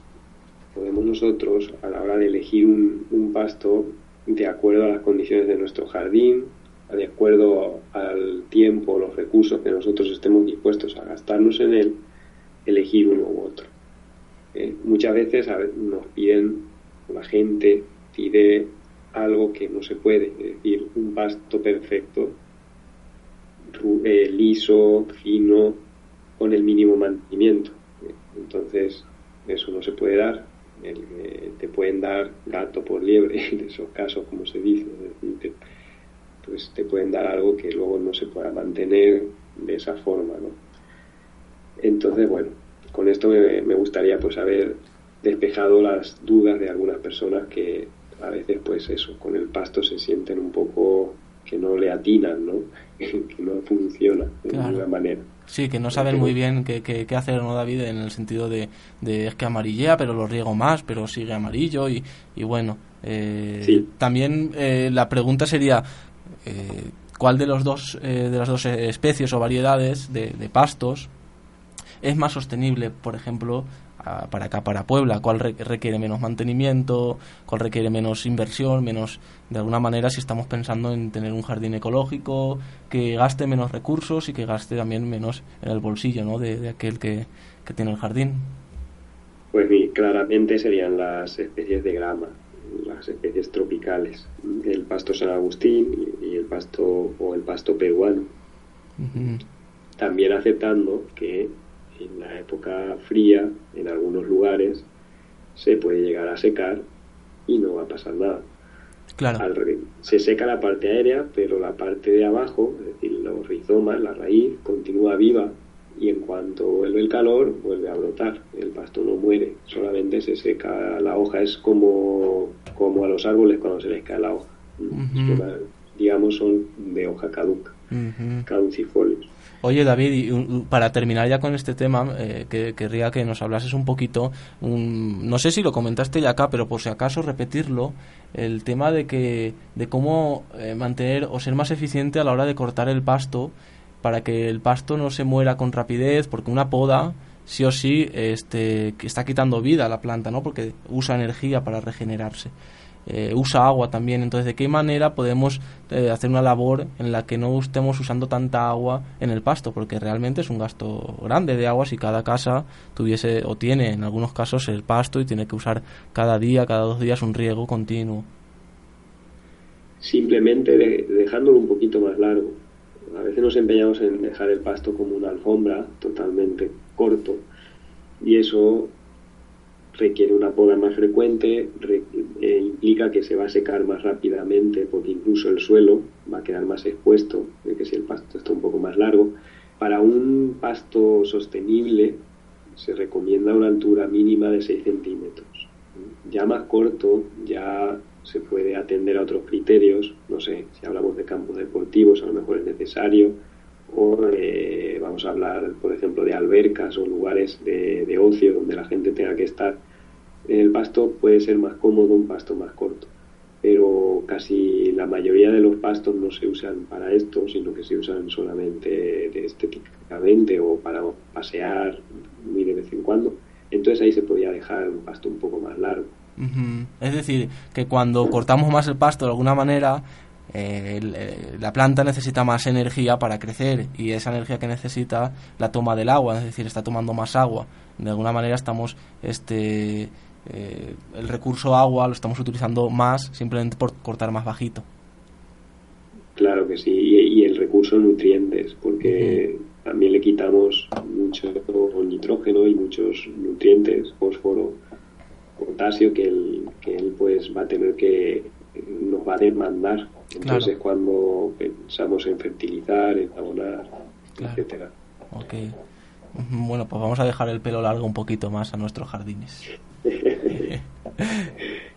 podemos nosotros, a la hora de elegir un, pasto de acuerdo a las condiciones de nuestro jardín, de acuerdo al tiempo, los recursos que nosotros estemos dispuestos a gastarnos en él, elegir uno u otro. Eh, muchas veces nos piden, la gente pide algo que no se puede, es decir, un pasto perfecto, eh, liso, fino, con el mínimo mantenimiento. Entonces, eso no se puede dar. te pueden dar gato por liebre, en esos casos, como se dice. Te, pues te pueden dar algo que luego no se pueda mantener de esa forma, ¿no? Entonces, bueno, con esto me, me gustaría pues haber despejado las dudas de algunas personas que a veces pues eso, con el pasto se sienten un poco que no le atinan, ¿no? que no funciona de ninguna manera. Sí, que no saben muy bien qué, qué, hacer, ¿no, David? En el sentido de, de, es que amarillea, pero lo riego más, pero sigue amarillo y, y bueno. Eh, También eh, la pregunta sería, eh, ¿cuál de, los dos, eh, de las dos especies o variedades de, de pastos es más sostenible, por ejemplo, para acá, para Puebla, cuál requiere menos mantenimiento, cuál requiere menos inversión, menos, de alguna manera, si estamos pensando en tener un jardín ecológico, que gaste menos recursos y que gaste también menos en el bolsillo ¿no? de, aquel que, tiene el jardín. Pues sí, claramente serían las especies de grama, las especies tropicales, el pasto San Agustín y el pasto o el pasto peruano. También aceptando que en la época fría, en algunos lugares, se puede llegar a secar y no va a pasar nada. Claro. se seca la parte aérea, pero la parte de abajo, es decir, los rizomas, la raíz, continúa viva y en cuanto vuelve el calor, vuelve a brotar. El pasto no muere, solamente se seca la hoja. Es como, como a los árboles cuando se les cae la hoja. digamos, son de hoja caduca, caducifolios. Oye, David, y para terminar ya con este tema, eh, que querría que nos hablases un poquito, no sé si lo comentaste ya acá, pero por si acaso repetirlo, el tema de que de cómo eh, mantener o ser más eficiente a la hora de cortar el pasto para que el pasto no se muera con rapidez, porque una poda sí o sí este, está quitando vida a la planta, ¿no? Porque usa energía para regenerarse. Eh, usa agua también. Entonces, ¿de qué manera podemos eh, hacer una labor en la que no estemos usando tanta agua en el pasto? Porque realmente es un gasto grande de agua si cada casa tuviese o tiene en algunos casos el pasto y tiene que usar cada día, cada dos días un riego continuo. Simplemente dejándolo un poquito más largo. A veces nos empeñamos en dejar el pasto como una alfombra totalmente corto y eso requiere una poda más frecuente, eh, implica que se va a secar más rápidamente porque incluso el suelo va a quedar más expuesto que si el pasto está un poco más largo. Para un pasto sostenible se recomienda una altura mínima de 6 centímetros. Ya más corto ya se puede atender a otros criterios, no sé, si hablamos de campos deportivos a lo mejor es necesario, o eh, vamos a hablar, por ejemplo, de albercas o lugares de, de, ocio donde la gente tenga que estar el pasto puede ser más cómodo un pasto más corto, pero casi la mayoría de los pastos no se usan para esto, sino que se usan solamente estéticamente o para pasear muy de vez en cuando. Entonces ahí se podría dejar un pasto un poco más largo. Es decir, que cuando cortamos más el pasto de alguna manera, eh, eh, la planta necesita más energía para crecer y esa energía que necesita la toma del agua, es decir, está tomando más agua. De alguna manera estamos este, eh, el recurso agua lo estamos utilizando más simplemente por cortar más bajito. Claro que sí, y, el recurso nutrientes, porque también le quitamos mucho nitrógeno y muchos nutrientes, fósforo, potasio, que él, que él pues va a tener que, nos va a demandar. Entonces cuando pensamos en fertilizar, en abonar, etcétera. Ok. Bueno, pues vamos a dejar el pelo largo un poquito más a nuestros jardines.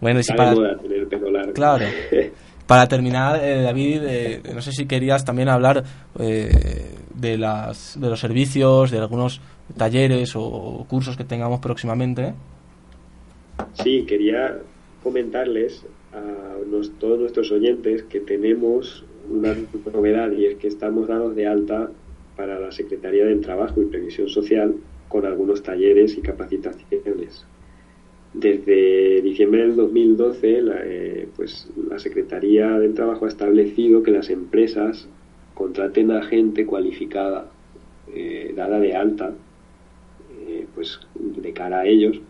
bueno, y si para... tener el pelo largo. Claro. Para terminar, eh, David, eh, no sé si querías también hablar eh, de, las, de los servicios, de algunos talleres o cursos que tengamos próximamente. Sí, quería comentarles a todos nuestros oyentes que tenemos una novedad y es que estamos dados de alta para la Secretaría del Trabajo y Previsión Social con algunos talleres y capacitaciones. Desde diciembre del 2012, la, eh, pues, la Secretaría del Trabajo ha establecido que las empresas contraten a gente cualificada, eh, dada de alta, eh, pues de cara a ellos,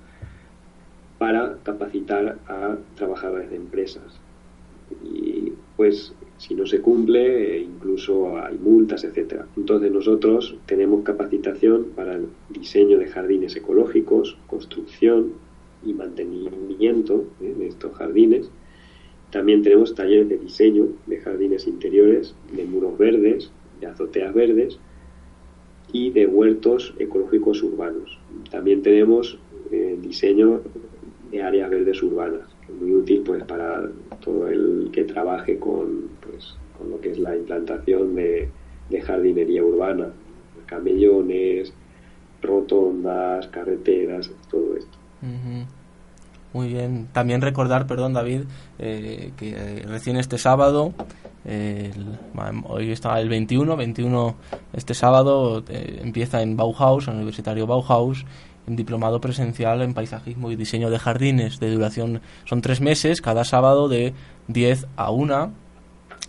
para capacitar a trabajadores de empresas. Y pues si no se cumple, incluso hay multas, etcétera. Entonces nosotros tenemos capacitación para el diseño de jardines ecológicos, construcción, y mantenimiento ¿eh? de estos jardines. También tenemos talleres de diseño de jardines interiores, de muros verdes, de azoteas verdes y de huertos ecológicos urbanos. También tenemos eh, diseño áreas verdes urbanas, muy útil pues para todo el que trabaje con, pues, con lo que es la implantación de, de jardinería urbana, camellones, rotondas, carreteras, todo esto. Muy bien. También recordar, perdón David, eh, que eh, recién este sábado, hoy está el 21, 21 este sábado eh, empieza en Bauhaus, en el Universitario Bauhaus, un diplomado presencial en paisajismo y diseño de jardines de duración, son tres meses, cada sábado de 10 a 1,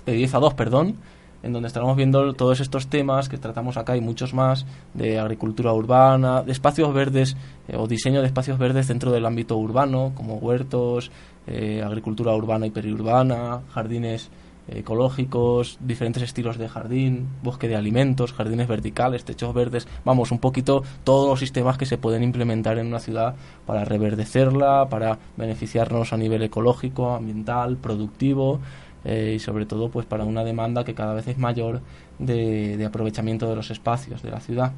de 10 a 2, perdón, en donde estaremos viendo todos estos temas que tratamos acá y muchos más de agricultura urbana, de espacios verdes eh, o diseño de espacios verdes dentro del ámbito urbano, como huertos, eh, agricultura urbana y periurbana, jardines ecológicos, diferentes estilos de jardín, bosque de alimentos, jardines verticales, techos verdes, vamos, un poquito todos los sistemas que se pueden implementar en una ciudad para reverdecerla, para beneficiarnos a nivel ecológico, ambiental, productivo eh, y sobre todo pues para una demanda que cada vez es mayor de, aprovechamiento de los espacios de la ciudad.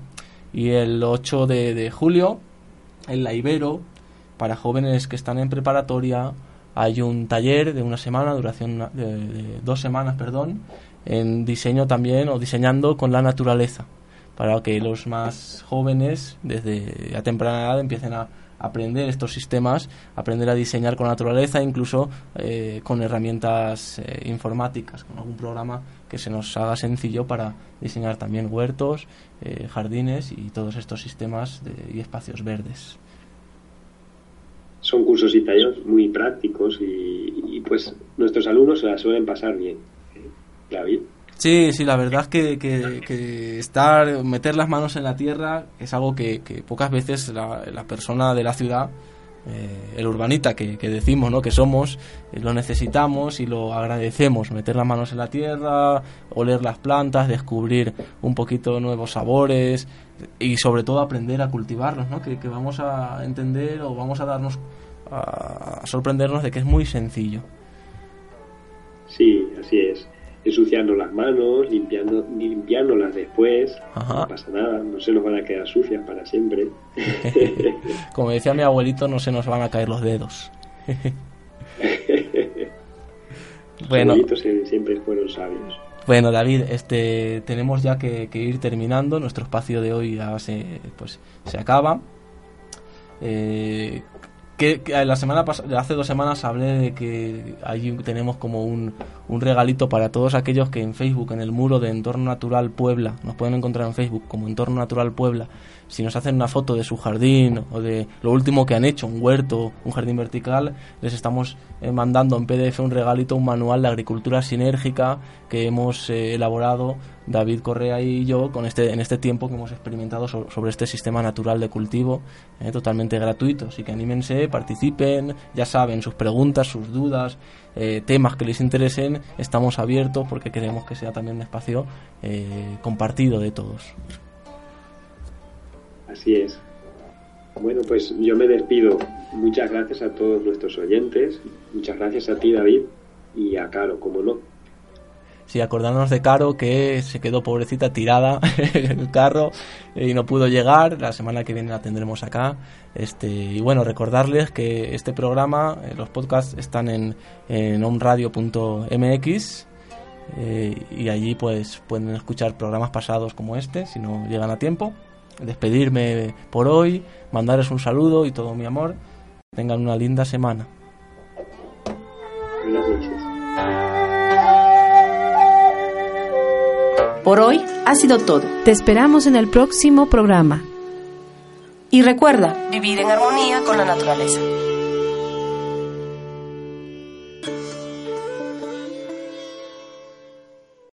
Y el 8 de, julio, en la Ibero, para jóvenes que están en preparatoria, hay un taller de una semana, duración de, dos semanas, perdón, en diseño también o diseñando con la naturaleza, para que los más jóvenes desde a temprana edad empiecen a aprender estos sistemas, aprender a diseñar con naturaleza, incluso eh, con herramientas eh, informáticas, con algún programa que se nos haga sencillo para diseñar también huertos, eh, jardines y todos estos sistemas y espacios verdes. Son cursos y talleres muy prácticos y, pues nuestros alumnos se la suelen pasar bien. David. Sí, sí, la verdad es que, que, estar, meter las manos en la tierra es algo que, pocas veces la, la, persona de la ciudad, eh, el urbanita que, decimos, ¿no? Que somos, eh, lo necesitamos y lo agradecemos. Meter las manos en la tierra, oler las plantas, descubrir un poquito nuevos sabores y sobre todo aprender a cultivarlos, ¿no? Que, vamos a entender o vamos a darnos, a sorprendernos de que es muy sencillo. Sí, así es ensuciando las manos, limpiando, limpiándolas después, no pasa nada, no se nos van a quedar sucias para siempre. Como decía mi abuelito, no se nos van a caer los dedos. bueno, siempre fueron sabios. Bueno, David, este, tenemos ya que, ir terminando. Nuestro espacio de hoy ya se, pues, se acaba. Eh, que, la semana hace dos semanas hablé de que ahí tenemos como un, un, regalito para todos aquellos que en Facebook, en el muro de Entorno Natural Puebla, nos pueden encontrar en Facebook como Entorno Natural Puebla, si nos hacen una foto de su jardín o de lo último que han hecho, un huerto, un jardín vertical, les estamos eh, mandando en PDF un regalito, un manual de agricultura sinérgica que hemos eh, elaborado David Correa y yo con este en este tiempo que hemos experimentado sobre este sistema natural de cultivo eh, totalmente gratuito. Así que anímense participen ya saben sus preguntas sus dudas temas que les interesen estamos abiertos porque queremos que sea también un espacio compartido de todos así es bueno pues yo me despido muchas gracias a todos nuestros oyentes muchas gracias a ti David y a Caro como no Sí, acordarnos de Caro que se quedó pobrecita tirada en el carro y no pudo llegar. La semana que viene la tendremos acá. Este, y bueno, recordarles que este programa, eh, los podcasts están en, en onradio.mx eh, y allí pues pueden escuchar programas pasados como este si no llegan a tiempo. Despedirme por hoy, mandarles un saludo y todo mi amor. Tengan una linda semana. Por hoy ha sido todo. Te esperamos en el próximo programa. Y recuerda, vivir en armonía con la naturaleza.